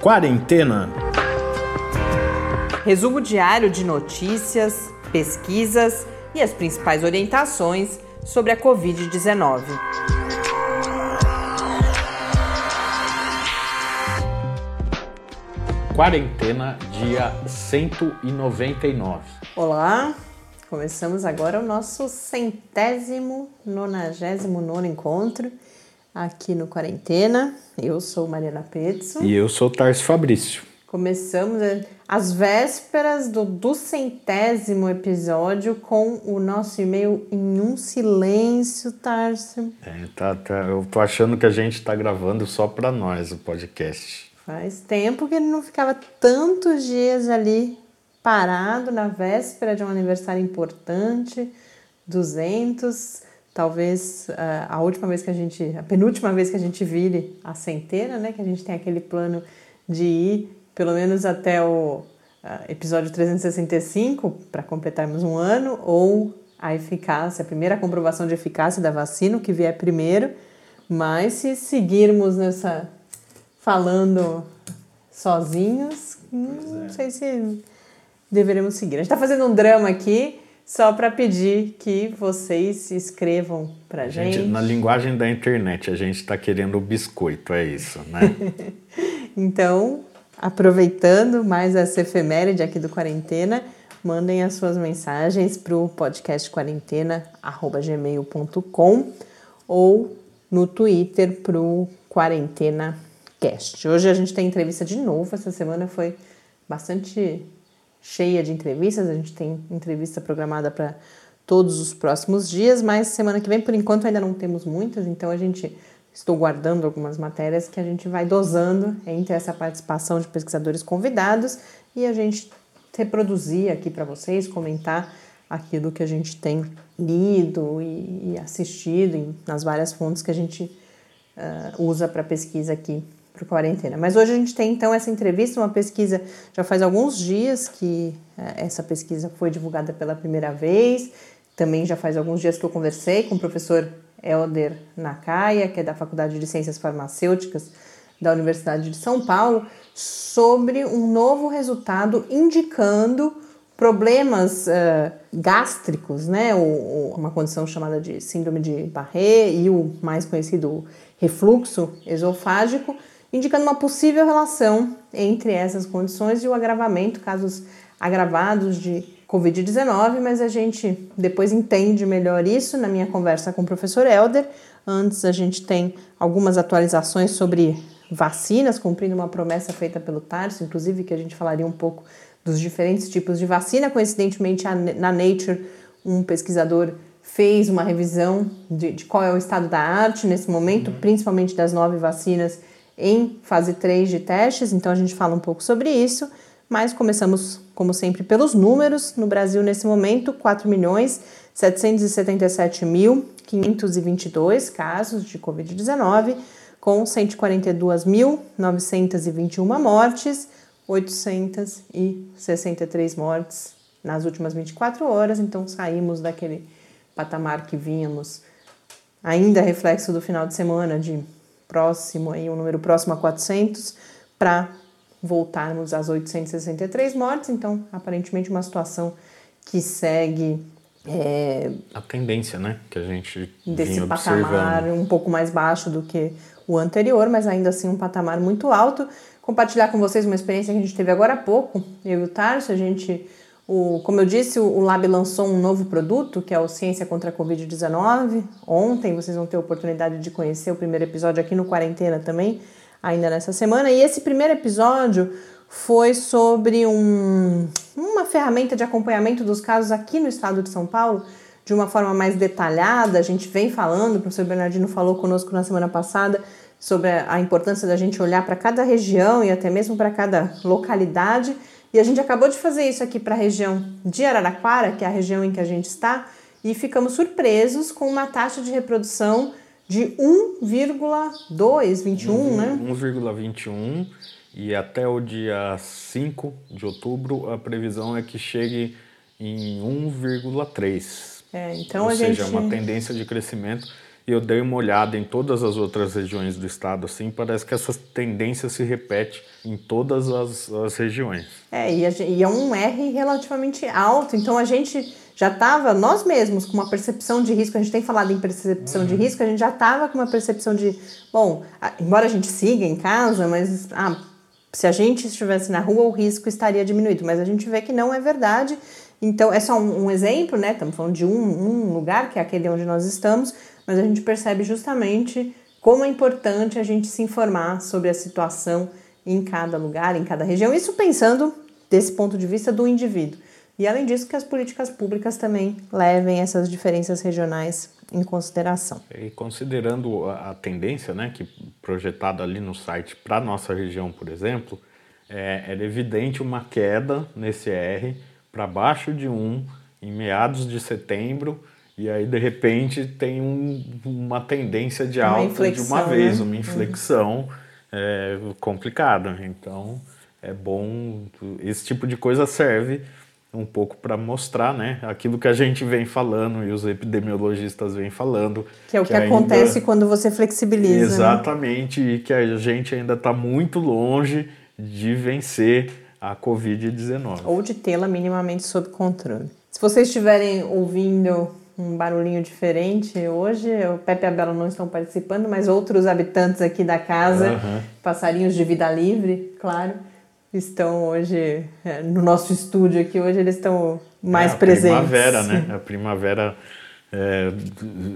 Quarentena. Resumo diário de notícias, pesquisas e as principais orientações sobre a Covid-19. Quarentena, dia 199. Olá, começamos agora o nosso centésimo, nonagésimo nono encontro aqui no Quarentena. Eu sou Mariana Petzo. E eu sou Tarso Fabrício. Começamos as vésperas do, centésimo episódio com o nosso e-mail em um silêncio, Tarso. É, tá, tá, eu tô achando que a gente tá gravando só para nós o podcast. Faz tempo que ele não ficava tantos dias ali parado na véspera de um aniversário importante, 200, talvez uh, a última vez que a gente, a penúltima vez que a gente vire a centena, né, que a gente tem aquele plano de ir pelo menos até o uh, episódio 365 para completarmos um ano ou a eficácia, a primeira comprovação de eficácia da vacina, que vier primeiro, mas se seguirmos nessa falando sozinhos, não sei se deveremos seguir. A gente está fazendo um drama aqui só para pedir que vocês escrevam para gente, gente. Na linguagem da internet, a gente está querendo o biscoito, é isso, né? então, aproveitando mais essa efeméride aqui do Quarentena, mandem as suas mensagens para o podcast quarentena@gmail.com ou no Twitter para o Quarentena Cast. Hoje a gente tem entrevista de novo. Essa semana foi bastante cheia de entrevistas. A gente tem entrevista programada para todos os próximos dias, mas semana que vem, por enquanto, ainda não temos muitas, então a gente estou guardando algumas matérias que a gente vai dosando entre essa participação de pesquisadores convidados e a gente reproduzir aqui para vocês, comentar aquilo que a gente tem lido e, assistido nas várias fontes que a gente uh, usa para pesquisa aqui para quarentena. Mas hoje a gente tem então essa entrevista, uma pesquisa já faz alguns dias que uh, essa pesquisa foi divulgada pela primeira vez. Também já faz alguns dias que eu conversei com o professor Elder Nakaya, que é da Faculdade de Ciências Farmacêuticas da Universidade de São Paulo, sobre um novo resultado indicando problemas uh, gástricos, né, ou, uma condição chamada de síndrome de Barré e o mais conhecido refluxo esofágico, indicando uma possível relação entre essas condições e o agravamento, casos agravados de Covid-19, mas a gente depois entende melhor isso na minha conversa com o professor Helder. Antes, a gente tem algumas atualizações sobre vacinas, cumprindo uma promessa feita pelo Tarso, inclusive que a gente falaria um pouco dos diferentes tipos de vacina. Coincidentemente, na Nature, um pesquisador fez uma revisão de, de qual é o estado da arte nesse momento, uhum. principalmente das nove vacinas em fase 3 de testes, então a gente fala um pouco sobre isso. Mas começamos, como sempre, pelos números. No Brasil, nesse momento, 4 milhões 777.522 casos de Covid-19, com 142.921 mortes, 863 mortes nas últimas 24 horas. Então, saímos daquele patamar que vínhamos, ainda reflexo do final de semana, de próximo, aí, um número próximo a 400, para voltarmos às 863 mortes, então aparentemente uma situação que segue é, a tendência, né, que a gente desse patamar um pouco mais baixo do que o anterior, mas ainda assim um patamar muito alto. Compartilhar com vocês uma experiência que a gente teve agora há pouco, eu e o Tarso, a gente, o, como eu disse, o, Lab lançou um novo produto, que é o Ciência contra a Covid-19. Ontem vocês vão ter a oportunidade de conhecer o primeiro episódio aqui no Quarentena também, ainda nessa semana. E esse primeiro episódio foi sobre um, uma ferramenta de acompanhamento dos casos aqui no estado de São Paulo, de uma forma mais detalhada. A gente vem falando, o professor Bernardino falou conosco na semana passada sobre a importância da gente olhar para cada região e até mesmo para cada localidade. E a gente acabou de fazer isso aqui para a região de Araraquara, que é a região em que a gente está, e ficamos surpresos com uma taxa de reprodução de 1,221, né? 1,21 e até o dia 5 de outubro a previsão é que chegue em 1,3. É, então Ou a seja, gente... uma tendência de crescimento. E eu dei uma olhada em todas as outras regiões do estado, assim, parece que essa tendência se repete em todas as, as regiões. É, e, e é um R relativamente alto, então a gente já estava, nós mesmos, com uma percepção de risco, a gente tem falado em percepção de risco, a gente já estava com uma percepção de, bom, embora a gente siga em casa, mas ah, se a gente estivesse na rua, o risco estaria diminuído, mas a gente vê que não é verdade. Então, é só um, um exemplo, né? Estamos falando de um, um lugar, que é aquele onde nós estamos, mas a gente percebe justamente como é importante a gente se informar sobre a situação em cada lugar, em cada região. Isso pensando desse ponto de vista do indivíduo. E além disso, que as políticas públicas também levem essas diferenças regionais em consideração. E considerando a, tendência, né, que projetada ali no site para nossa região, por exemplo, é, era evidente uma queda nesse R para baixo de 1 em meados de setembro e aí, de repente, tem um, uma tendência de alta de uma vez, né? uma inflexão uhum. é, complicada. Então, é bom. Esse tipo de coisa serve um pouco para mostrar né, aquilo que a gente vem falando e os epidemiologistas vêm falando. Que é o que, que acontece ainda... quando você flexibiliza. Né? Exatamente, né? e que a gente ainda está muito longe de vencer a Covid-19. Ou de tê-la minimamente sob controle. Se vocês estiverem ouvindo um barulhinho diferente hoje. O Pepe e a Bela não estão participando, mas outros habitantes aqui da casa, uhum. passarinhos de vida livre, claro, estão hoje é, no nosso estúdio aqui. Hoje eles estão mais é, a presentes. Primavera, né? A primavera é,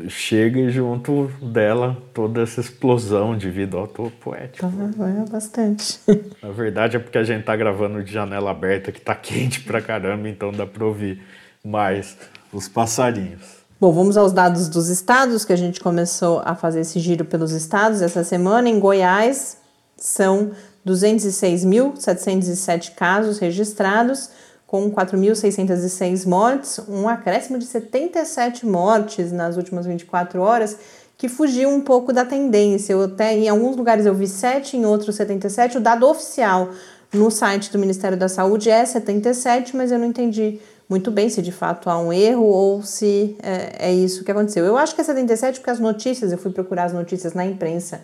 chega e junto dela toda essa explosão de vida. Ó, tô poético. Ah, é bastante. Na verdade é porque a gente tá gravando de janela aberta que tá quente pra caramba, então dá pra ouvir mais os passarinhos. Bom, vamos aos dados dos estados, que a gente começou a fazer esse giro pelos estados essa semana. Em Goiás, são 206.707 casos registrados, com 4.606 mortes, um acréscimo de 77 mortes nas últimas 24 horas, que fugiu um pouco da tendência. Eu até, em alguns lugares eu vi 7, em outros 77. O dado oficial no site do Ministério da Saúde é 77, mas eu não entendi muito bem se de fato há um erro ou se é, é, isso que aconteceu. Eu acho que é 77 porque as notícias, eu fui procurar as notícias na imprensa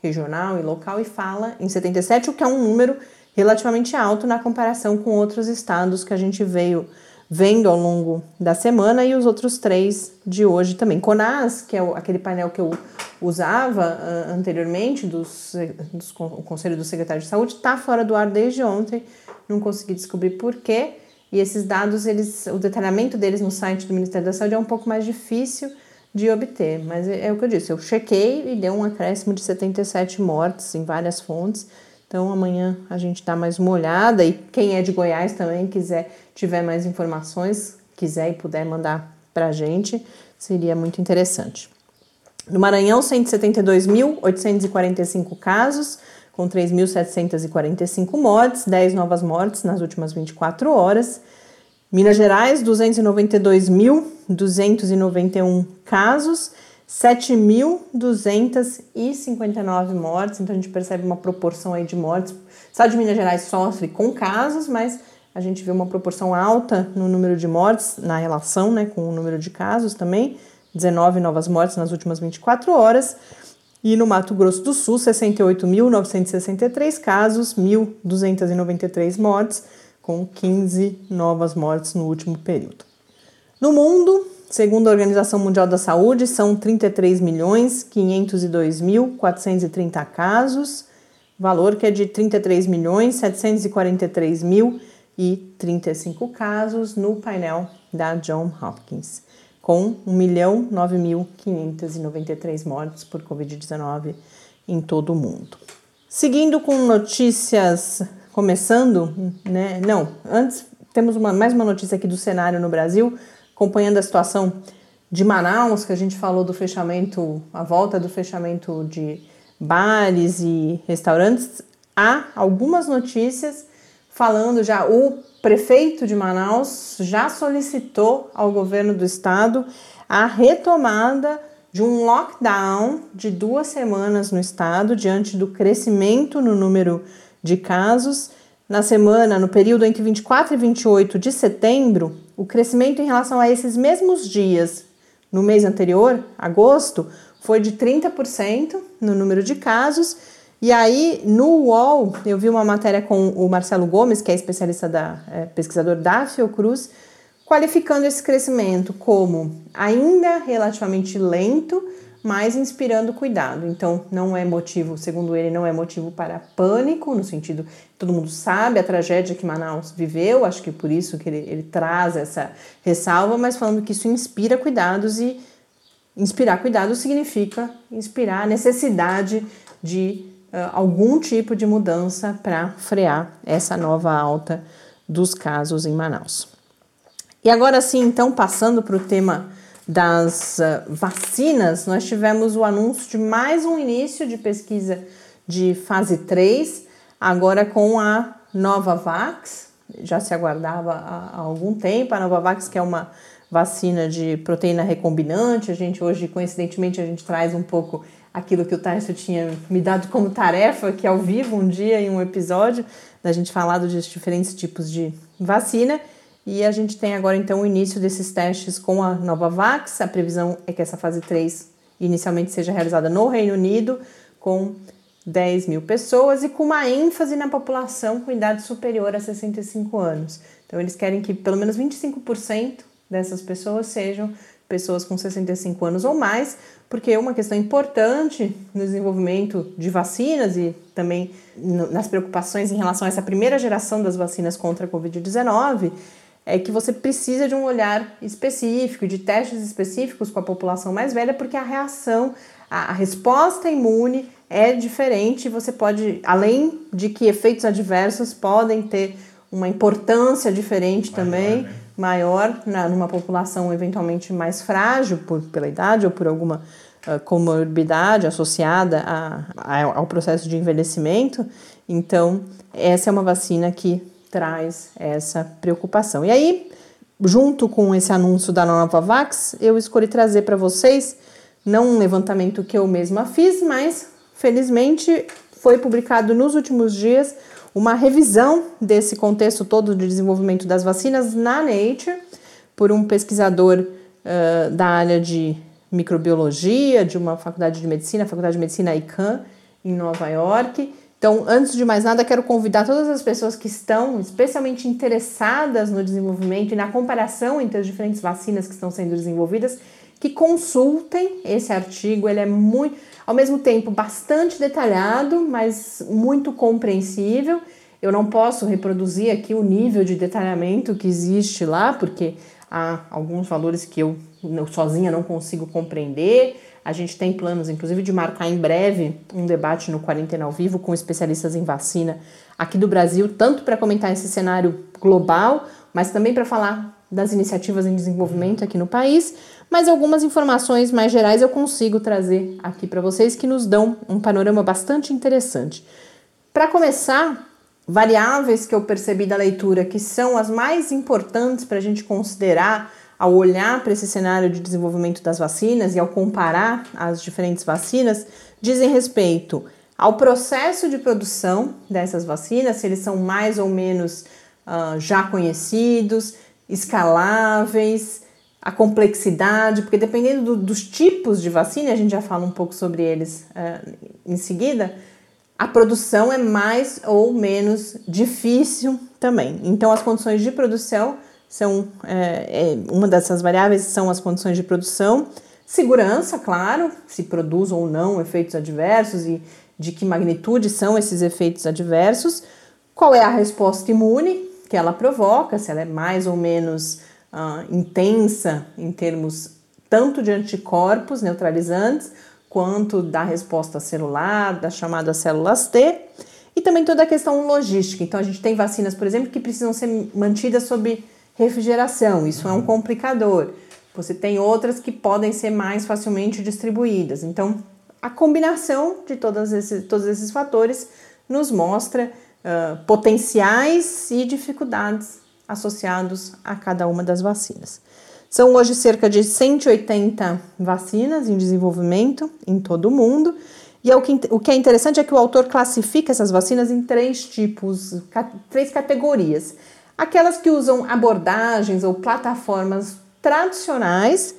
regional e local e fala em 77, o que é um número relativamente alto na comparação com outros estados que a gente veio vendo ao longo da semana e os outros três de hoje também. CONAS, que é aquele painel que eu usava uh, anteriormente, dos, dos, o Conselho do Secretário de Saúde, está fora do ar desde ontem, não consegui descobrir por quê. E esses dados, eles, o detalhamento deles no site do Ministério da Saúde é um pouco mais difícil de obter, mas é, é o que eu disse, eu chequei e deu um acréscimo de 77 mortes em várias fontes. Então amanhã a gente dá mais uma olhada e quem é de Goiás também quiser tiver mais informações, quiser e puder mandar para a gente, seria muito interessante. No Maranhão, 172.845 casos, com 3.745 mortes, 10 novas mortes nas últimas 24 horas. Minas Gerais, 292.291 casos, 7.259 mortes, então a gente percebe uma proporção aí de mortes. O estado de Minas Gerais sofre com casos, mas a gente vê uma proporção alta no número de mortes, na relação né, com o número de casos também. 19 novas mortes nas últimas 24 horas. E no Mato Grosso do Sul, 68.963 casos, 1.293 mortes, com 15 novas mortes no último período. No mundo, segundo a Organização Mundial da Saúde, são 33.502.430 casos, valor que é de 33.743.035 casos no painel da John Hopkins com 1.009.593 mortes por Covid-19 em todo o mundo. Seguindo com notícias, começando, né? Não, antes temos uma, mais uma notícia aqui do cenário no Brasil, acompanhando a situação de Manaus, que a gente falou do fechamento, a volta do fechamento de bares e restaurantes. Há algumas notícias falando já o prefeito de Manaus já solicitou ao governo do estado a retomada de um lockdown de duas semanas no estado diante do crescimento no número de casos. Na semana, no período entre 24 e 28 de setembro, o crescimento em relação a esses mesmos dias no mês anterior, agosto, foi de 30% no número de casos. E aí, no UOL, eu vi uma matéria com o Marcelo Gomes, que é especialista da é, pesquisador da Fiocruz, qualificando esse crescimento como ainda relativamente lento, mas inspirando cuidado. Então, não é motivo, segundo ele, não é motivo para pânico, no sentido, todo mundo sabe a tragédia que Manaus viveu, acho que por isso que ele, ele traz essa ressalva, mas falando que isso inspira cuidados e inspirar cuidados significa inspirar a necessidade de uh, algum tipo de mudança para frear essa nova alta dos casos em Manaus. E agora sim, então, passando para o tema das uh, vacinas, nós tivemos o anúncio de mais um início de pesquisa de fase 3, agora com a Novavax, já se aguardava há, algum tempo, a Novavax que é uma vacina de proteína recombinante, a gente hoje, coincidentemente, a gente traz um pouco aquilo que o Tarso tinha me dado como tarefa, que é ao vivo um dia em um episódio, da gente falar dos diferentes tipos de vacina. E a gente tem agora então o início desses testes com a Novavax. A previsão é que essa fase 3 inicialmente seja realizada no Reino Unido, com 10 mil pessoas e com uma ênfase na população com idade superior a 65 anos. Então, eles querem que pelo menos 25% dessas pessoas sejam pessoas com 65 anos ou mais, porque uma questão importante no desenvolvimento de vacinas e também nas preocupações em relação a essa primeira geração das vacinas contra a Covid-19 é que você precisa de um olhar específico, de testes específicos com a população mais velha, porque a reação, a resposta imune é diferente. Você pode, além de que efeitos adversos podem ter uma importância diferente maior, também, né? maior na, numa população eventualmente mais frágil por, pela idade ou por alguma uh, comorbidade associada a, a, ao processo de envelhecimento. Então, essa é uma vacina que traz essa preocupação. E aí, junto com esse anúncio da Novavax, eu escolhi trazer para vocês, não um levantamento que eu mesma fiz, mas felizmente foi publicado nos últimos dias uma revisão desse contexto todo de desenvolvimento das vacinas na Nature por um pesquisador uh, da área de microbiologia de uma faculdade de medicina, a Faculdade de Medicina ICANN, em Nova York. Então, antes de mais nada, quero convidar todas as pessoas que estão especialmente interessadas no desenvolvimento e na comparação entre as diferentes vacinas que estão sendo desenvolvidas, que consultem esse artigo. Ele é muito, ao mesmo tempo, bastante detalhado, mas muito compreensível. Eu não posso reproduzir aqui o nível de detalhamento que existe lá, porque há alguns valores que eu, sozinha não consigo compreender. A gente tem planos, inclusive, de marcar em breve um debate no Quarentena ao Vivo com especialistas em vacina aqui do Brasil, tanto para comentar esse cenário global, mas também para falar das iniciativas em desenvolvimento aqui no país. Mas algumas informações mais gerais eu consigo trazer aqui para vocês que nos dão um panorama bastante interessante. Para começar, variáveis que eu percebi da leitura que são as mais importantes para a gente considerar ao olhar para esse cenário de desenvolvimento das vacinas e ao comparar as diferentes vacinas, dizem respeito ao processo de produção dessas vacinas, se eles são mais ou menos uh, já conhecidos, escaláveis, a complexidade, porque dependendo do, dos tipos de vacina, a gente já fala um pouco sobre eles uh, em seguida, a produção é mais ou menos difícil também. Então, as condições de produção são é, é, uma dessas variáveis são as condições de produção, segurança, claro, se produz ou não efeitos adversos e de que magnitude são esses efeitos adversos, qual é a resposta imune que ela provoca, se ela é mais ou menos uh, intensa em termos tanto de anticorpos neutralizantes quanto da resposta celular, das chamadas células T, e também toda a questão logística. Então, a gente tem vacinas, por exemplo, que precisam ser mantidas sob refrigeração, isso é um complicador. Você tem outras que podem ser mais facilmente distribuídas. Então, a combinação de todos esses, todos esses fatores nos mostra potenciais e dificuldades associados a cada uma das vacinas. São hoje cerca de 180 vacinas em desenvolvimento em todo o mundo. E é o, que, o que é interessante é que o autor classifica essas vacinas em três tipos, três categorias aquelas que usam abordagens ou plataformas tradicionais,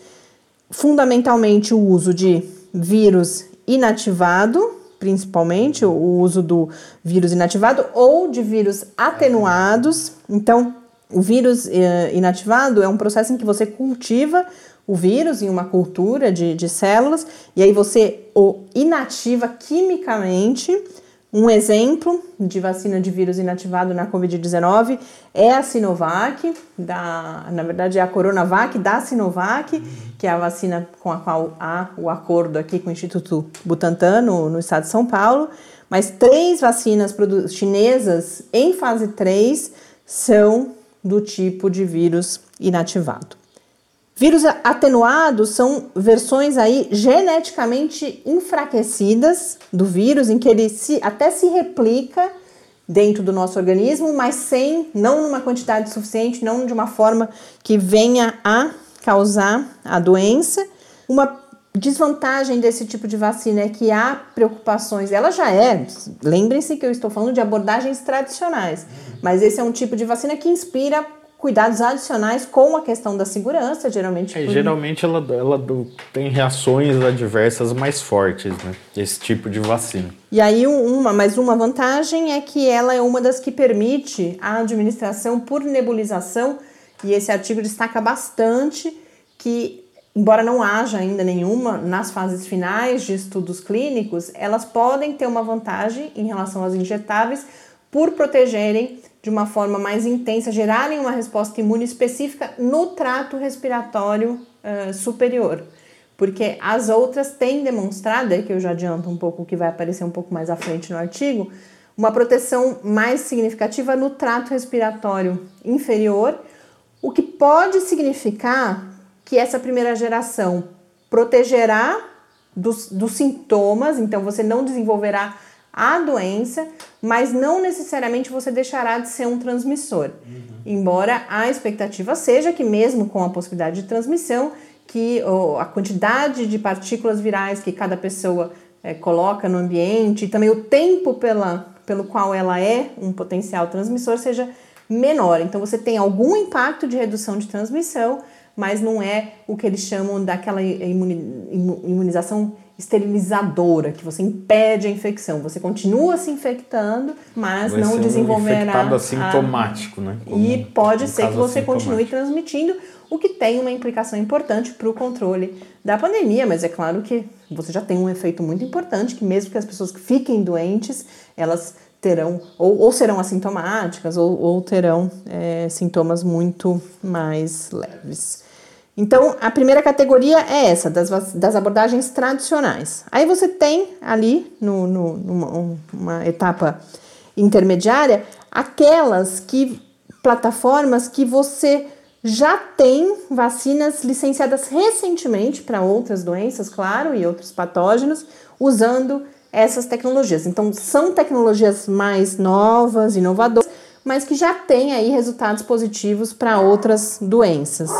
fundamentalmente o uso de vírus inativado, principalmente o uso do vírus inativado ou de vírus atenuados. Então, o vírus eh, inativado é um processo em que você cultiva o vírus em uma cultura de, de células e aí você o inativa quimicamente um exemplo de vacina de vírus inativado na Covid-19 é a Sinovac, da, na verdade é a Coronavac da Sinovac, que é a vacina com a qual há o acordo aqui com o Instituto Butantan, no, no estado de São Paulo. Mas três vacinas chinesas em fase 3 são do tipo de vírus inativado. Vírus atenuados são versões aí geneticamente enfraquecidas do vírus, em que ele se, até se replica dentro do nosso organismo, mas sem, não numa quantidade suficiente, não de uma forma que venha a causar a doença. Uma desvantagem desse tipo de vacina é que há preocupações, ela já é, lembrem-se que eu estou falando de abordagens tradicionais, mas esse é um tipo de vacina que inspira cuidados adicionais com a questão da segurança, geralmente. É, geralmente ela, ela tem reações adversas mais fortes, né? Esse tipo de vacina. E aí, uma, mas uma vantagem é que ela é uma das que permite a administração por nebulização, e esse artigo destaca bastante que, embora não haja ainda nenhuma nas fases finais de estudos clínicos, elas podem ter uma vantagem em relação às injetáveis por protegerem de uma forma mais intensa, gerarem uma resposta imune específica no trato respiratório uh, superior. Porque as outras têm demonstrado, que eu já adianto um pouco o que vai aparecer um pouco mais à frente no artigo, uma proteção mais significativa no trato respiratório inferior, o que pode significar que essa primeira geração protegerá dos, dos sintomas, então você não desenvolverá a doença, mas não necessariamente você deixará de ser um transmissor. Uhum. Embora a expectativa seja que, mesmo com a possibilidade de transmissão, que oh, a quantidade de partículas virais que cada pessoa é, coloca no ambiente e também o tempo pela, pelo qual ela é um potencial transmissor seja menor. Então você tem algum impacto de redução de transmissão, mas não é o que eles chamam daquela imunização esterilizadora, que você impede a infecção. Você continua se infectando, mas Vai não desenvolverá. Um infectado assintomático, a... né? Como e pode ser que você continue transmitindo, o que tem uma implicação importante para o controle da pandemia, mas é claro que você já tem um efeito muito importante, que mesmo que as pessoas que fiquem doentes, elas terão ou, ou serão assintomáticas ou, ou terão é, sintomas muito mais leves. Então, a primeira categoria é essa, das, das abordagens tradicionais. Aí você tem ali, no, no, numa uma etapa intermediária, aquelas que plataformas que você já tem vacinas licenciadas recentemente para outras doenças, claro, e outros patógenos, usando essas tecnologias. Então, são tecnologias mais novas, inovadoras, mas que já têm aí resultados positivos para outras doenças.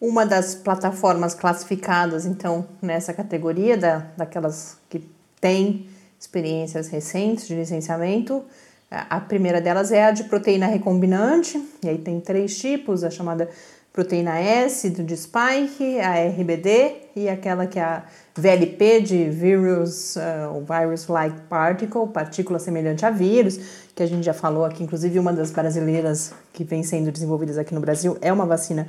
Uma das plataformas classificadas, então, nessa categoria, da, daquelas que têm experiências recentes de licenciamento, a primeira delas é a de proteína recombinante, e aí tem três tipos, a chamada proteína S de spike, a RBD e aquela que é a VLP de virus, uh, virus-like particle, partícula semelhante a vírus, que a gente já falou aqui, inclusive uma das brasileiras que vem sendo desenvolvidas aqui no Brasil é uma vacina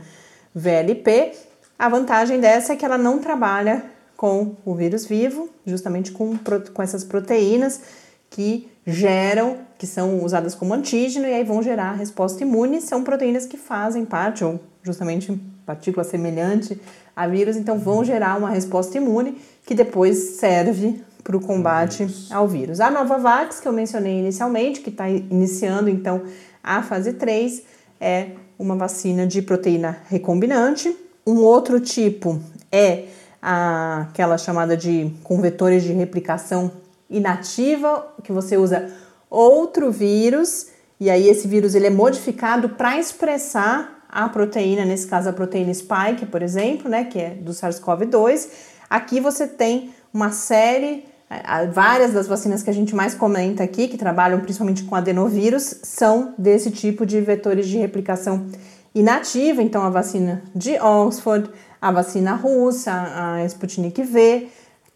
VLP. A vantagem dessa é que ela não trabalha com o vírus vivo, justamente com, com essas proteínas que geram, que são usadas como antígeno e aí vão gerar resposta imune. São proteínas que fazem parte, ou justamente partícula semelhante a vírus, então vão gerar uma resposta imune que depois serve para o combate ao vírus. A Novavax, que eu mencionei inicialmente, que está iniciando então a fase 3, é uma vacina de proteína recombinante. Um outro tipo é a, aquela chamada de com vetores de replicação inativa, que você usa outro vírus e aí esse vírus ele é modificado para expressar a proteína, nesse caso a proteína spike, por exemplo, né, que é do SARS-CoV-2. Aqui você tem uma série Várias das vacinas que a gente mais comenta aqui, que trabalham principalmente com adenovírus, são desse tipo de vetores de replicação inativa. Então, a vacina de Oxford, a vacina russa, a Sputnik V,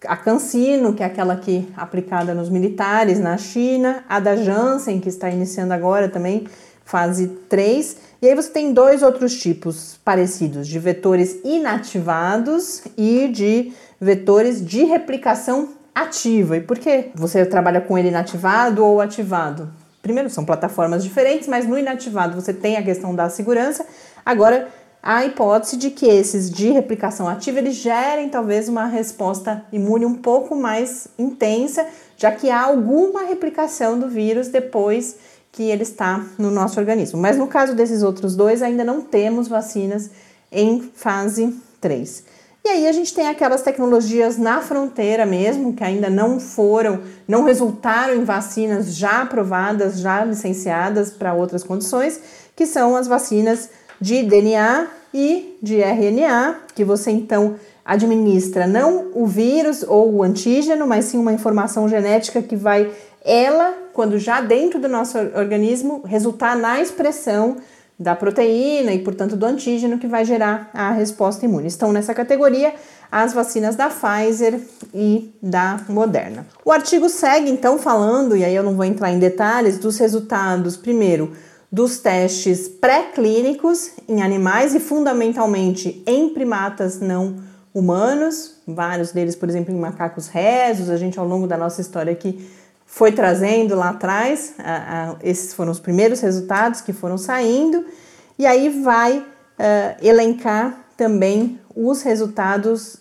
a Cancino, que é aquela que é aplicada nos militares na China, a da Janssen, que está iniciando agora também, fase 3. E aí você tem dois outros tipos parecidos, de vetores inativados e de vetores de replicação ativa. E por que você trabalha com ele inativado ou ativado? Primeiro, são plataformas diferentes, mas no inativado você tem a questão da segurança. Agora, a hipótese de que esses de replicação ativa eles gerem talvez uma resposta imune um pouco mais intensa, já que há alguma replicação do vírus depois que ele está no nosso organismo. Mas no caso desses outros dois, ainda não temos vacinas em fase 3. E aí a gente tem aquelas tecnologias na fronteira mesmo, que ainda não foram, não resultaram em vacinas já aprovadas, já licenciadas para outras condições, que são as vacinas de DNA e de RNA, que você então administra não o vírus ou o antígeno, mas sim uma informação genética que vai ela, quando já dentro do nosso organismo, resultar na expressão da proteína e, portanto, do antígeno que vai gerar a resposta imune. Estão nessa categoria as vacinas da Pfizer e da Moderna. O artigo segue então falando, e aí eu não vou entrar em detalhes, dos resultados, primeiro, dos testes pré-clínicos em animais e fundamentalmente em primatas não humanos, vários deles, por exemplo, em macacos rezos. A gente, ao longo da nossa história aqui, foi trazendo lá atrás, a, a, esses foram os primeiros resultados que foram saindo, e aí vai uh, elencar também os resultados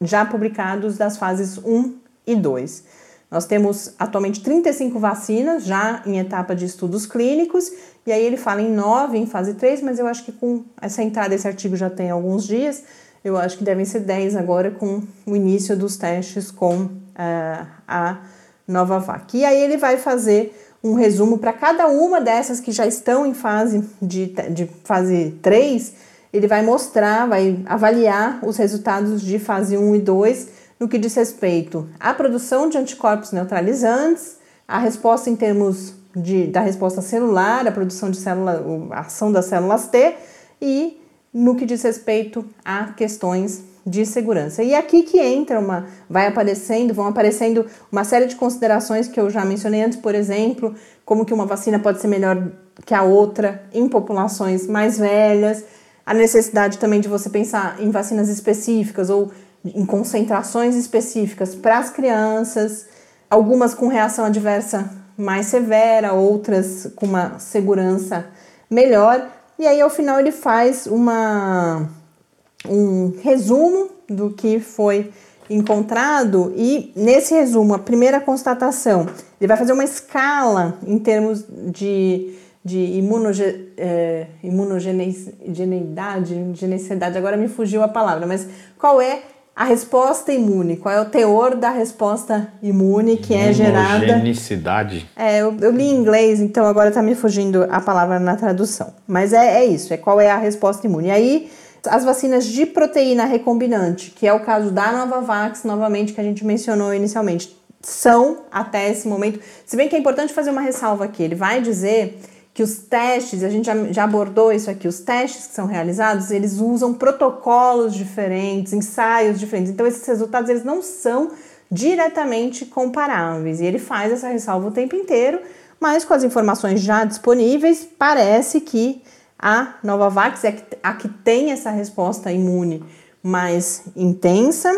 já publicados das fases 1 e 2. Nós temos atualmente 35 vacinas já em etapa de estudos clínicos, e aí ele fala em 9 em fase 3, mas eu acho que com essa entrada desse artigo já tem alguns dias, eu acho que devem ser 10 agora com o início dos testes com uh, a Novavac. E aí ele vai fazer um resumo para cada uma dessas que já estão em fase de, de fase 3, ele vai mostrar, vai avaliar os resultados de fase 1 e 2 no que diz respeito à produção de anticorpos neutralizantes, a resposta em termos de, da resposta celular, a produção de célula, a ação das células T e no que diz respeito a questões de segurança. E é aqui que entra uma, vai aparecendo, vão aparecendo uma série de considerações que eu já mencionei antes, por exemplo, como que uma vacina pode ser melhor que a outra em populações mais velhas, a necessidade também de você pensar em vacinas específicas ou em concentrações específicas para as crianças, algumas com reação adversa mais severa, outras com uma segurança melhor. E aí, ao final, ele faz uma, um resumo do que foi encontrado e nesse resumo, a primeira constatação, ele vai fazer uma escala em termos de, de imunoge, é, imunogeneidade, geneticidade, agora me fugiu a palavra, mas qual é a resposta imune, qual é o teor da resposta imune que é gerada. Imogenicidade. É, eu, eu, li em inglês, então agora está me fugindo a palavra na tradução. Mas é, é isso, é qual é a resposta imune. E aí, as vacinas de proteína recombinante, que é o caso da Novavax, novamente, que a gente mencionou inicialmente, são até esse momento. Se bem que é importante fazer uma ressalva aqui, ele vai dizer que os testes, a gente já, já, abordou isso aqui, os testes que são realizados, eles usam protocolos diferentes, ensaios diferentes. Então, esses resultados, eles não são diretamente comparáveis. E ele faz essa ressalva o tempo inteiro, mas com as informações já disponíveis, parece que a Novavax é a que tem essa resposta imune mais intensa.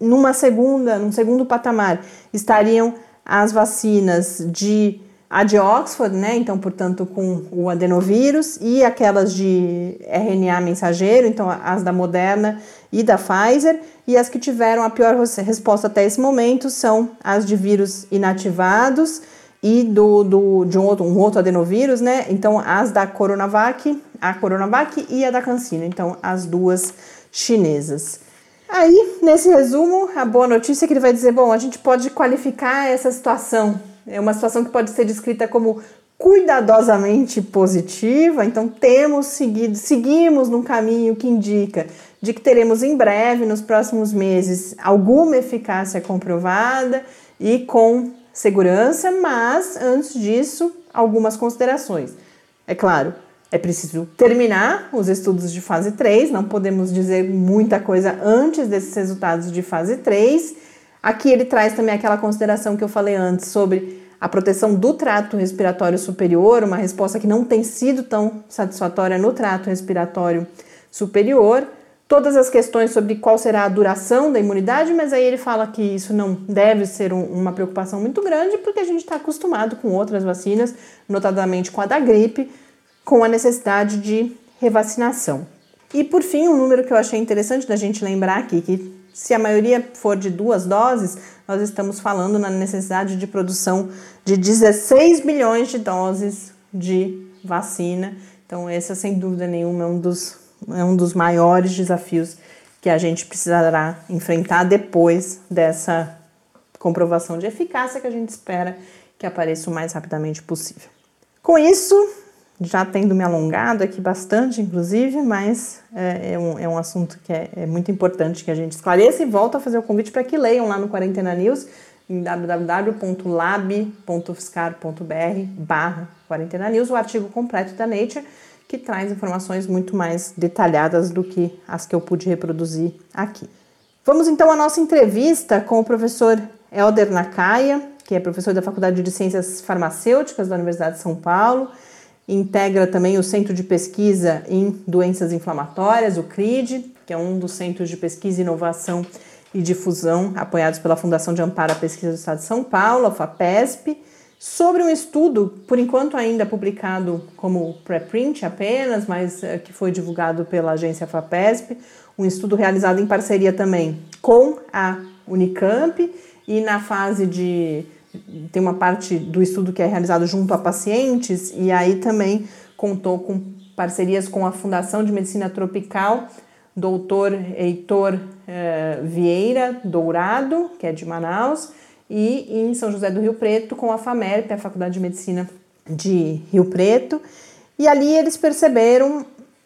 Numa segunda, num segundo patamar, estariam as vacinas de a de Oxford, né? Então, portanto, com o adenovírus e aquelas de RNA mensageiro, então as da Moderna e da Pfizer, e as que tiveram a pior resposta até esse momento são as de vírus inativados e do, do de um outro, um outro adenovírus, né? Então, as da Coronavac, a Coronavac e a da Cancino, então as duas chinesas. Aí, nesse resumo, a boa notícia é que ele vai dizer, bom, a gente pode qualificar essa situação é uma situação que pode ser descrita como cuidadosamente positiva, então temos seguido, seguimos num caminho que indica de que teremos em breve, nos próximos meses, alguma eficácia comprovada e com segurança, mas antes disso, algumas considerações. É claro, é preciso terminar os estudos de fase 3, não podemos dizer muita coisa antes desses resultados de fase 3 Aqui ele traz também aquela consideração que eu falei antes sobre a proteção do trato respiratório superior, uma resposta que não tem sido tão satisfatória no trato respiratório superior. Todas as questões sobre qual será a duração da imunidade, mas aí ele fala que isso não deve ser um, uma preocupação muito grande, porque a gente está acostumado com outras vacinas, notadamente com a da gripe, com a necessidade de revacinação. E por fim, um número que eu achei interessante da gente lembrar aqui, que se a maioria for de duas doses, nós estamos falando na necessidade de produção de 16 milhões de doses de vacina. Então, esse, sem dúvida nenhuma, é um dos, é um dos maiores desafios que a gente precisará enfrentar depois dessa comprovação de eficácia que a gente espera que apareça o mais rapidamente possível. Com isso, já tendo me alongado aqui bastante, inclusive, mas é, é, um, é um assunto que é, é, muito importante que a gente esclareça e volto a fazer o convite para que leiam lá no Quarentena News em www.lab.fiscar.br barra Quarentena News o artigo completo da Nature que traz informações muito mais detalhadas do que as que eu pude reproduzir aqui. Vamos então à nossa entrevista com o professor Elder Nakaya, que é professor da Faculdade de Ciências Farmacêuticas da Universidade de São Paulo, integra também o Centro de Pesquisa em Doenças Inflamatórias, o CRID, que é um dos centros de pesquisa, inovação e difusão apoiados pela Fundação de Amparo à Pesquisa do Estado de São Paulo, a FAPESP, sobre um estudo, por enquanto ainda publicado como preprint apenas, mas eh, que foi divulgado pela agência FAPESP, um estudo realizado em parceria também com a Unicamp e na fase de tem uma parte do estudo que é realizado junto a pacientes e aí também contou com parcerias com a Fundação de Medicina Tropical, doutor Heitor eh, Vieira Dourado, que é de Manaus, e em São José do Rio Preto com a FAMERP, a Faculdade de Medicina de Rio Preto, e ali eles perceberam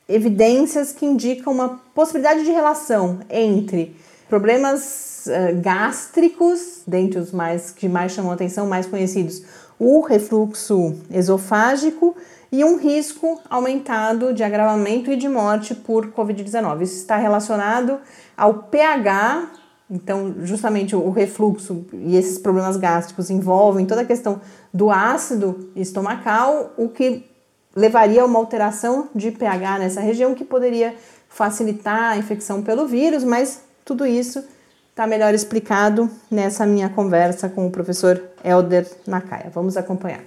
evidências que indicam uma possibilidade de relação entre problemas uh, gástricos, dentre os mais que mais chamam atenção, mais conhecidos, o refluxo esofágico e um risco aumentado de agravamento e de morte por Covid-19. Isso está relacionado ao pH, então, justamente o refluxo e esses problemas gástricos envolvem toda a questão do ácido estomacal, o que levaria a uma alteração de pH nessa região que poderia facilitar a infecção pelo vírus, mas tudo isso está melhor explicado nessa minha conversa com o professor Elder Nakaya. Vamos acompanhar.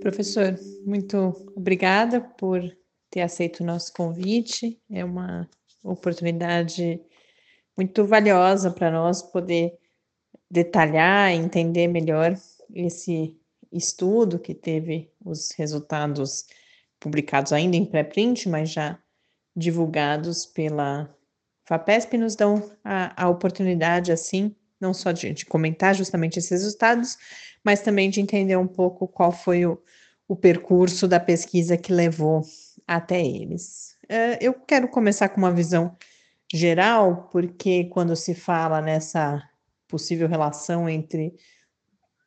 Professor, muito obrigada por ter aceito o nosso convite. É uma oportunidade muito valiosa para nós poder detalhar, entender melhor esse estudo que teve os resultados publicados ainda em pré-print, mas já divulgados pela FAPESP, nos dão a, a oportunidade, assim, não só de, de, comentar justamente esses resultados, mas também de entender um pouco qual foi o, o percurso da pesquisa que levou até eles. Uh, eu quero começar com uma visão geral, porque quando se fala nessa possível relação entre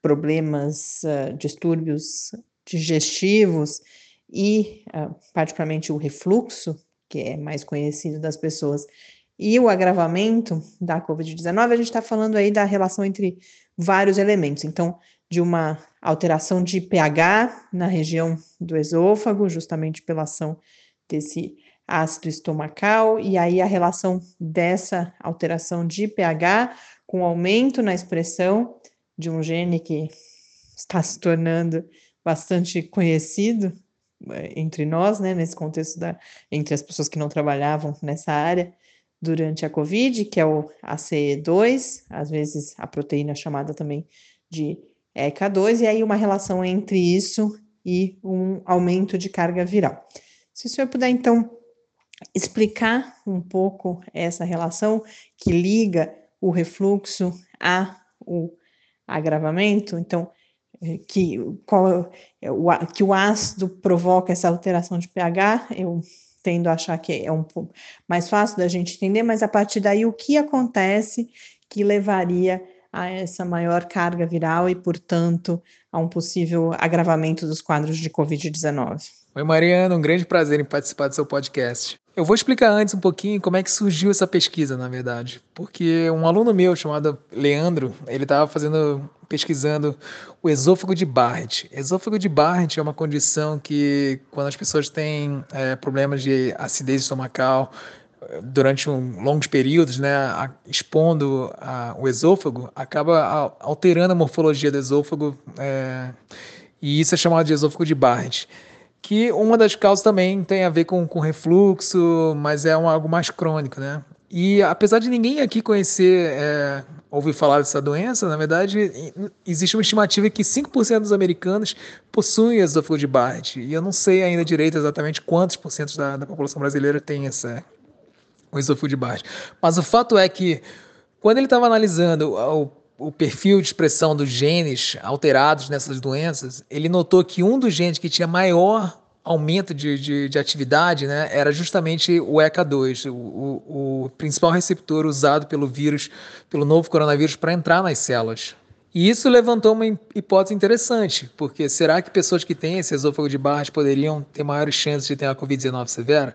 problemas, uh, distúrbios digestivos e, uh, particularmente, o refluxo, que é mais conhecido das pessoas, e o agravamento da Covid-19, a gente está falando aí da relação entre vários elementos. Então, de uma alteração de pH na região do esôfago, justamente pela ação desse ácido estomacal, e aí a relação dessa alteração de pH com aumento na expressão de um gene que está se tornando bastante conhecido, eh, entre nós, né, nesse contexto da entre as pessoas que não trabalhavam nessa área durante a COVID, que é o ACE2, às vezes a proteína chamada também de ECA2, e aí uma relação entre isso e um aumento de carga viral. Se o senhor puder, então, explicar um pouco essa relação que liga o refluxo a o agravamento, então, que, qual, é que o ácido provoca essa alteração de pH, eu tendo a achar que é um pouco mais fácil da gente entender, mas a partir daí o que acontece que levaria a essa maior carga viral e, portanto, a um possível agravamento dos quadros de Covid-19. Oi, Mariana, um grande prazer em participar do seu podcast. Eu vou explicar antes um pouquinho como é que surgiu essa pesquisa, na verdade. Porque um aluno meu chamado Leandro, ele estava fazendo, pesquisando o esôfago de Barrett. Esôfago de Barrett é uma condição que, quando as pessoas têm é, problemas de acidez estomacal, durante um, longos períodos, né, a, expondo a, o esôfago, acaba alterando a morfologia do esôfago, é, e isso é chamado de esôfago de Barrett que uma das causas também tem a ver com, com refluxo, mas é um, algo mais crônico, né? E apesar de ninguém aqui conhecer, é, ouvir falar dessa doença, na verdade, existe uma estimativa que 5% dos americanos possuem esôfago de Barrett. E eu não sei ainda direito exatamente quantos por cento da, da população brasileira tem essa, o esôfago de Barrett. Mas o fato é que, quando ele estava analisando o o perfil de expressão dos genes alterados nessas doenças, ele notou que um dos genes que tinha maior aumento de, de, de atividade né, era justamente o ECA2, o, o, o principal receptor usado pelo vírus, pelo novo coronavírus, para entrar nas células. E isso levantou uma hipótese interessante, porque será que pessoas que têm esse esôfago de Barrett poderiam ter maiores chances de ter a Covid-19 severa?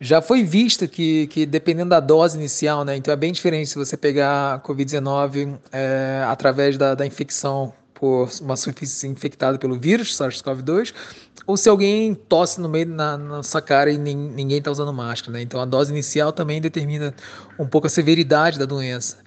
Já foi visto que, que dependendo da dose inicial, né? Então é bem diferente se você pegar a Covid-19 é, através da, da infecção por uma superfície infectada pelo vírus SARS-CoV-2, ou se alguém tosse no meio na, na sua cara e ninguém está usando máscara, né? Então a dose inicial também determina um pouco a severidade da doença.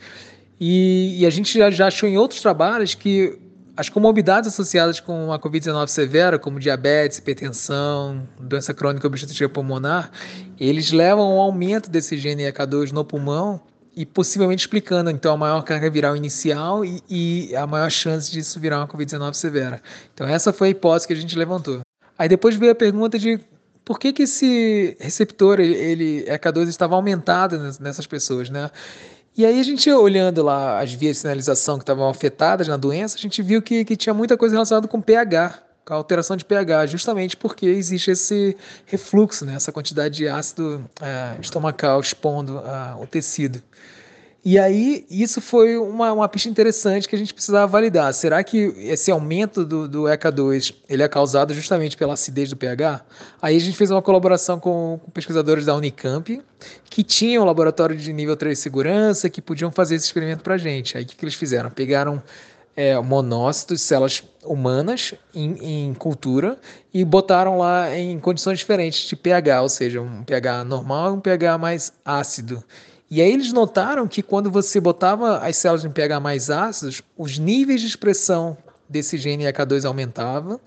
E, e a gente já, já achou em outros trabalhos que as comorbidades associadas com a Covid-19 severa, como diabetes, hipertensão, doença crônica obstrutiva pulmonar, eles levam ao aumento desse gene ECA2 no pulmão e possivelmente explicando então a maior carga viral inicial e, e a maior chance disso virar uma Covid-19 severa. Então essa foi a hipótese que a gente levantou. Aí depois veio a pergunta de por que, que esse receptor, ele, ele ECA2 estava aumentado nessas pessoas, né? E aí a gente olhando lá as vias de sinalização que estavam afetadas na doença, a gente viu que, que tinha muita coisa relacionada com pH, com a alteração de pH, justamente porque existe esse refluxo, né, essa quantidade de ácido é, estomacal expondo o tecido. E aí, isso foi uma, uma pista interessante que a gente precisava validar. Será que esse aumento do, do ECA2 ele é causado justamente pela acidez do pH? Aí a gente fez uma colaboração com, com pesquisadores da Unicamp, que tinham um laboratório de nível 3 de segurança, que podiam fazer esse experimento para a gente. Aí o que, que eles fizeram? Pegaram é, monócitos, células humanas em, em, cultura e botaram lá em condições diferentes de pH, ou seja, um pH normal e um pH mais ácido. E aí eles notaram que quando você botava as células em pH mais ácidos, os níveis de expressão desse gene ECA2 aumentavam.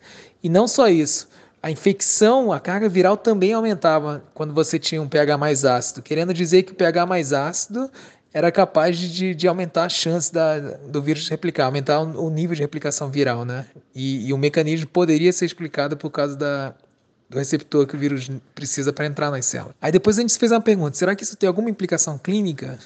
E não só isso, a infecção, a carga viral também aumentava quando você tinha um pH mais ácido, querendo dizer que o pH mais ácido era capaz de, de aumentar a chance da, do vírus replicar, aumentar o, o nível de replicação viral, né? E, e o mecanismo poderia ser explicado por causa da, do receptor que o vírus precisa para entrar nas células. Aí depois a gente fez uma pergunta: será que isso tem alguma implicação clínica?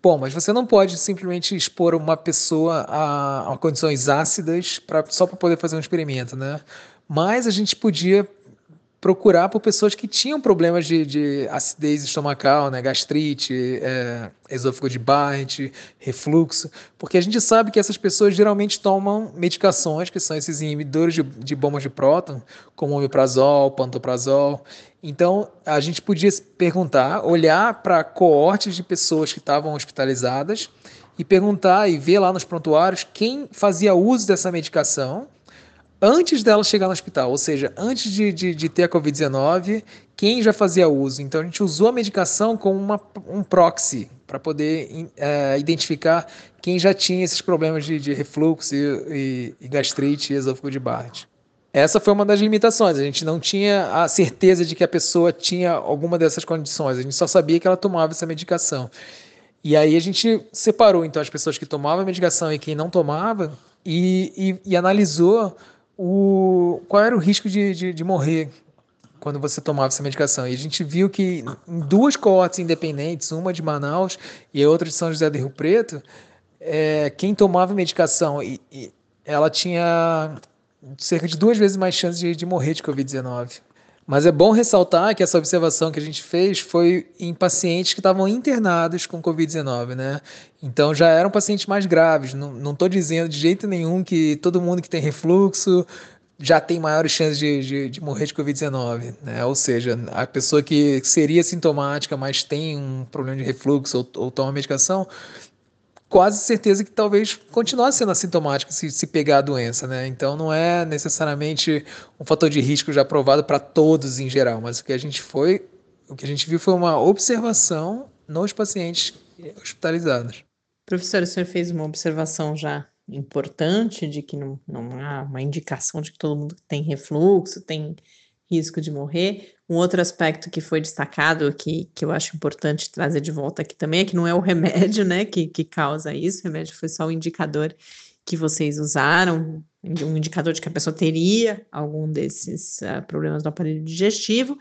Bom, mas você não pode simplesmente expor uma pessoa a, a condições ácidas pra, só para poder fazer um experimento, né? Mas a gente podia procurar por pessoas que tinham problemas de, de acidez estomacal, né, gastrite, é, esôfago de Barrett, refluxo, porque a gente sabe que essas pessoas geralmente tomam medicações, que são esses inibidores de, de bombas de próton, como omeprazol, pantoprazol. Então, a gente podia perguntar, olhar para coortes de pessoas que estavam hospitalizadas e perguntar e ver lá nos prontuários quem fazia uso dessa medicação antes dela chegar no hospital, ou seja, antes de, de, de ter a Covid-19, quem já fazia uso. Então a gente usou a medicação como uma, um proxy para poder é, identificar quem já tinha esses problemas de, de refluxo e, e, e gastrite e esôfago de Barrett. Essa foi uma das limitações. A gente não tinha a certeza de que a pessoa tinha alguma dessas condições. A gente só sabia que ela tomava essa medicação. E aí a gente separou então as pessoas que tomavam a medicação e quem não tomava e, e, e analisou o, qual era o risco de, de, de, morrer quando você tomava essa medicação. E a gente viu que em duas coortes independentes, uma de Manaus e a outra de São José do Rio Preto, é, quem tomava medicação, e, e, ela tinha cerca de duas vezes mais chance de, de morrer de Covid-19. Mas é bom ressaltar que essa observação que a gente fez foi em pacientes que estavam internados com Covid-19, né? Então já eram pacientes mais graves. Não estou dizendo de jeito nenhum que todo mundo que tem refluxo já tem maiores chances de, de, de morrer de Covid-19, né? Ou seja, a pessoa que seria sintomática, mas tem um problema de refluxo ou, ou toma medicação, quase certeza que talvez continue sendo assintomático se, se pegar a doença, né? Então não é necessariamente um fator de risco já provado para todos em geral, mas o que a gente foi, o que a gente viu foi uma observação nos pacientes hospitalizados. Professor, o senhor fez uma observação já importante de que não, não há uma indicação de que todo mundo tem refluxo, tem risco de morrer. Um outro aspecto que foi destacado, que, que eu acho importante trazer de volta aqui também, é que não é o remédio né, que, que causa isso, o remédio foi só o indicador que vocês usaram, um indicador de que a pessoa teria algum desses uh, problemas do aparelho digestivo,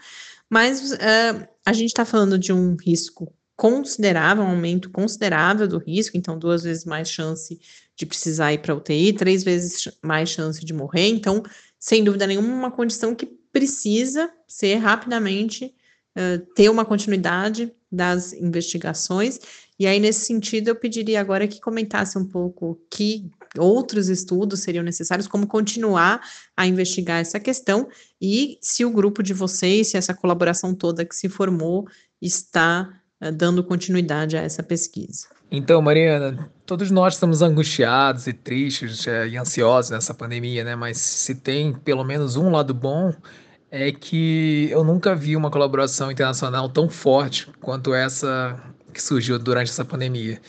mas uh, a gente está falando de um risco considerável, um aumento considerável do risco, então duas vezes mais chance de precisar ir para UTI, três vezes mais chance de morrer, então, sem dúvida nenhuma, uma condição que precisa ser rapidamente uh, ter uma continuidade das investigações. E aí, nesse sentido, eu pediria agora que comentasse um pouco que outros estudos seriam necessários, como continuar a investigar essa questão e se o grupo de vocês, se essa colaboração toda que se formou está uh, dando continuidade a essa pesquisa. Então, Mariana, todos nós estamos angustiados e tristes é, e ansiosos nessa pandemia, né? Mas se tem pelo menos um lado bom, é que eu nunca vi uma colaboração internacional tão forte quanto essa que surgiu durante essa pandemia.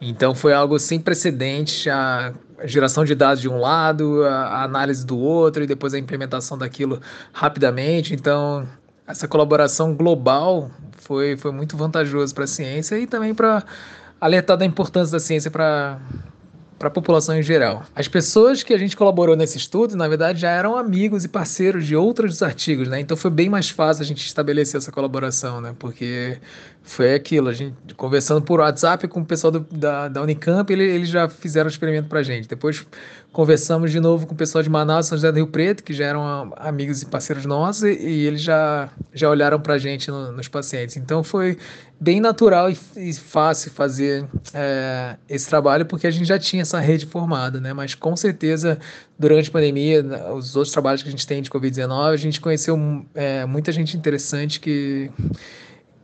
Então foi algo sem precedente, a geração de dados de um lado, a análise do outro e depois a implementação daquilo rapidamente. Então essa colaboração global foi, foi muito vantajoso para a ciência e também para alertar da importância da ciência para para a população em geral. As pessoas que a gente colaborou nesse estudo, na verdade, já eram amigos e parceiros de outros artigos, né? Então foi bem mais fácil a gente estabelecer essa colaboração, né? Porque foi aquilo, a gente conversando por WhatsApp com o pessoal do, da, da Unicamp, ele, eles já fizeram o experimento para a gente. Depois conversamos de novo com o pessoal de Manaus, São José do Rio Preto, que já eram amigos e parceiros nossos, e, eles já, já olharam para a gente no, nos pacientes. Então foi bem natural e, e fácil fazer é, esse trabalho, porque a gente já tinha essa rede formada, né? Mas com certeza, durante a pandemia, os outros trabalhos que a gente tem de Covid-19, a gente conheceu é, muita gente interessante que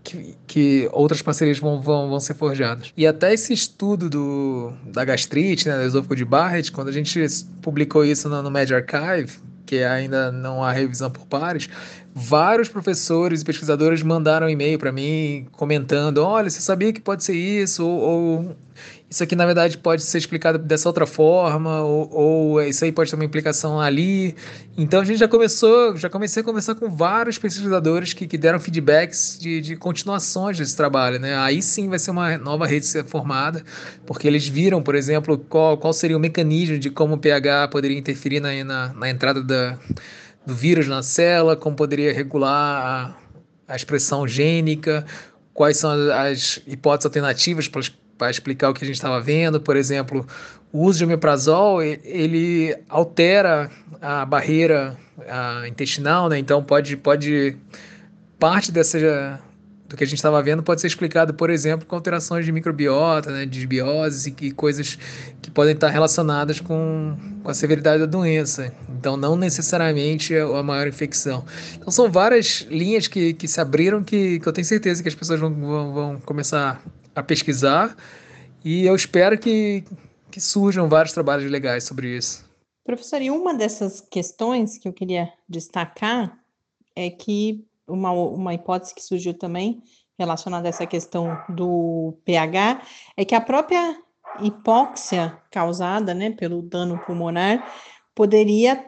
que, que outras parcerias vão, vão, vão ser forjadas. E até esse estudo do, da gastrite, né, do esôfago de Barrett, quando a gente publicou isso no, no Med Archive, que ainda não há revisão por pares, vários professores e pesquisadores mandaram e-mail para mim comentando: olha, você sabia que pode ser isso? Ou, ou, isso aqui na verdade pode ser explicado dessa outra forma, ou, ou, isso aí pode ter uma implicação ali. Então a gente já começou, já comecei a conversar com vários pesquisadores que, que deram feedbacks de, de continuações desse trabalho, né? Aí sim vai ser uma nova rede ser formada, porque eles viram, por exemplo, qual, qual seria o mecanismo de como o pH poderia interferir na, na, na entrada da do vírus na célula, como poderia regular a, a expressão gênica, quais são as hipóteses alternativas para explicar o que a gente estava vendo. Por exemplo, o uso de omeprazol ele altera a barreira a intestinal, né? então pode, pode parte dessa do que a gente estava vendo pode ser explicado, por exemplo, com alterações de microbiota, né, desbiose e, coisas que podem estar relacionadas com, com a severidade da doença. Então, não necessariamente a maior infecção. Então, são várias linhas que, que se abriram que, que eu tenho certeza que as pessoas vão, vão, vão começar a pesquisar e eu espero que, que surjam vários trabalhos legais sobre isso. Professor, e uma dessas questões que eu queria destacar é que uma, uma hipótese que surgiu também relacionada a essa questão do pH é que a própria hipóxia causada né, pelo dano pulmonar poderia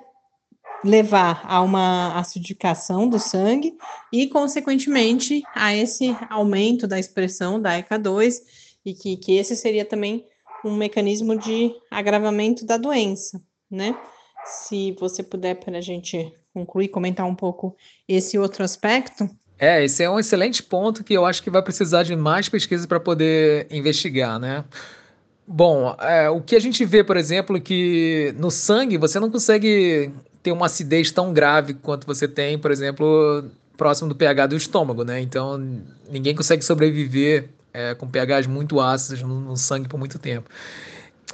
levar a uma acidificação do sangue e, consequentemente, a esse aumento da expressão da ECA2 e que, que esse seria também um mecanismo de agravamento da doença, né? Se você puder para a gente concluir, comentar um pouco esse outro aspecto. É, esse é um excelente ponto que eu acho que vai precisar de mais pesquisa para poder investigar, né? Bom, é, o que a gente vê, por exemplo, que no sangue você não consegue ter uma acidez tão grave quanto você tem, por exemplo, próximo do pH do estômago, né? Então, ninguém consegue sobreviver é, com pHs muito ácidos no, no sangue por muito tempo.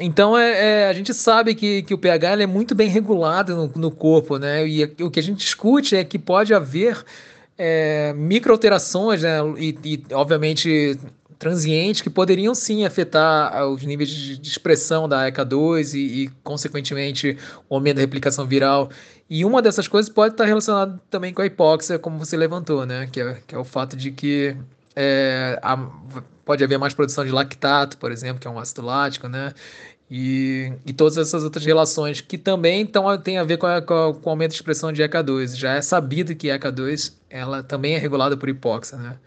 então é, é, a gente sabe que, que o pH é muito bem regulado no, no corpo, né? E o que a gente discute é que pode haver é, microalterações, né? E, e, obviamente transientes que poderiam sim afetar os níveis de, expressão da ECA2 e, e, consequentemente, o aumento da replicação viral. E uma dessas coisas pode estar relacionada também com a hipóxia, como você levantou, né? Que é, que é o fato de que é, pode haver mais produção de lactato, por exemplo, que é um ácido lático, né? E, e todas essas outras relações que também tão, tem a ver com, a, com, a, com o aumento de expressão de ECA2. Já é sabido que ECA2 ela também é regulada por hipóxia, né?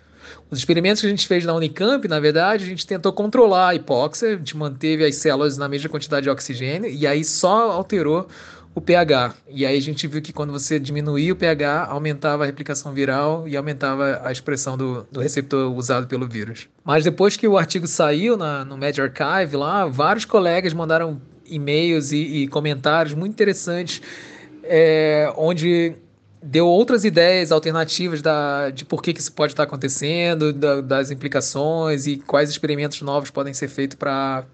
Os experimentos que a gente fez na Unicamp, na verdade, a gente tentou controlar a hipóxia, a gente manteve as células na mesma quantidade de oxigênio e aí só alterou o pH. E aí a gente viu que quando você diminuía o pH, aumentava a replicação viral e aumentava a expressão do, do receptor usado pelo vírus. Mas depois que o artigo saiu na, no Med Archive lá, vários colegas mandaram e-mails e, e comentários muito interessantes, é, onde deu outras ideias alternativas da, de por que, que isso pode estar acontecendo, da, das implicações e quais experimentos novos podem ser feitos para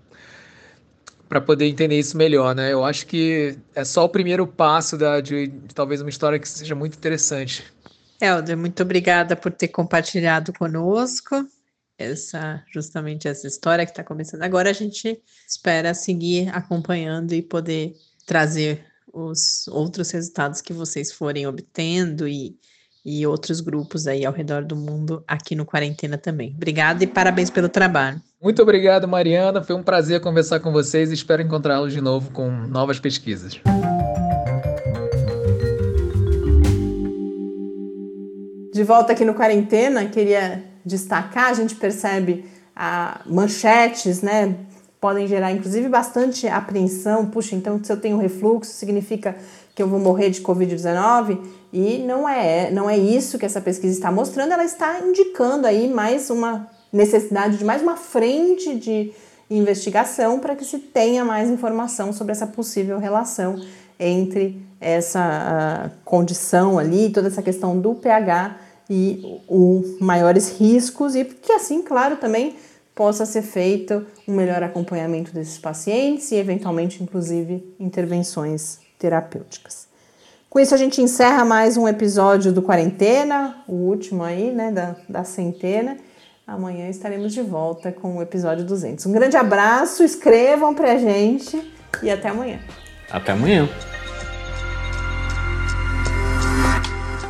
para poder entender isso melhor, né? Eu acho que é só o primeiro passo da, de, de talvez uma história que seja muito interessante. Helder, muito obrigada por ter compartilhado conosco essa justamente essa história que está começando agora. A gente espera seguir acompanhando e poder trazer os outros resultados que vocês forem obtendo e, e outros grupos aí ao redor do mundo aqui no Quarentena também. Obrigada e parabéns pelo trabalho. Muito obrigado, Mariana. Foi um prazer conversar com vocês e espero encontrá-los de novo com novas pesquisas. De volta aqui no Quarentena, queria destacar, a gente percebe a manchetes, né, podem gerar inclusive bastante apreensão. Puxa, então se eu tenho refluxo, significa que eu vou morrer de Covid-19? E não é, não é isso que essa pesquisa está mostrando, ela está indicando aí mais uma necessidade de mais uma frente de investigação para que se tenha mais informação sobre essa possível relação entre essa condição ali, toda essa questão do pH e os maiores riscos e que assim, claro, também possa ser feito um melhor acompanhamento desses pacientes e, eventualmente, inclusive, intervenções terapêuticas. Com isso, a gente encerra mais um episódio do Quarentena, o último aí, né, da, da centena. Amanhã estaremos de volta com o episódio 200. Um grande abraço, escrevam pra gente e até amanhã. Até amanhã.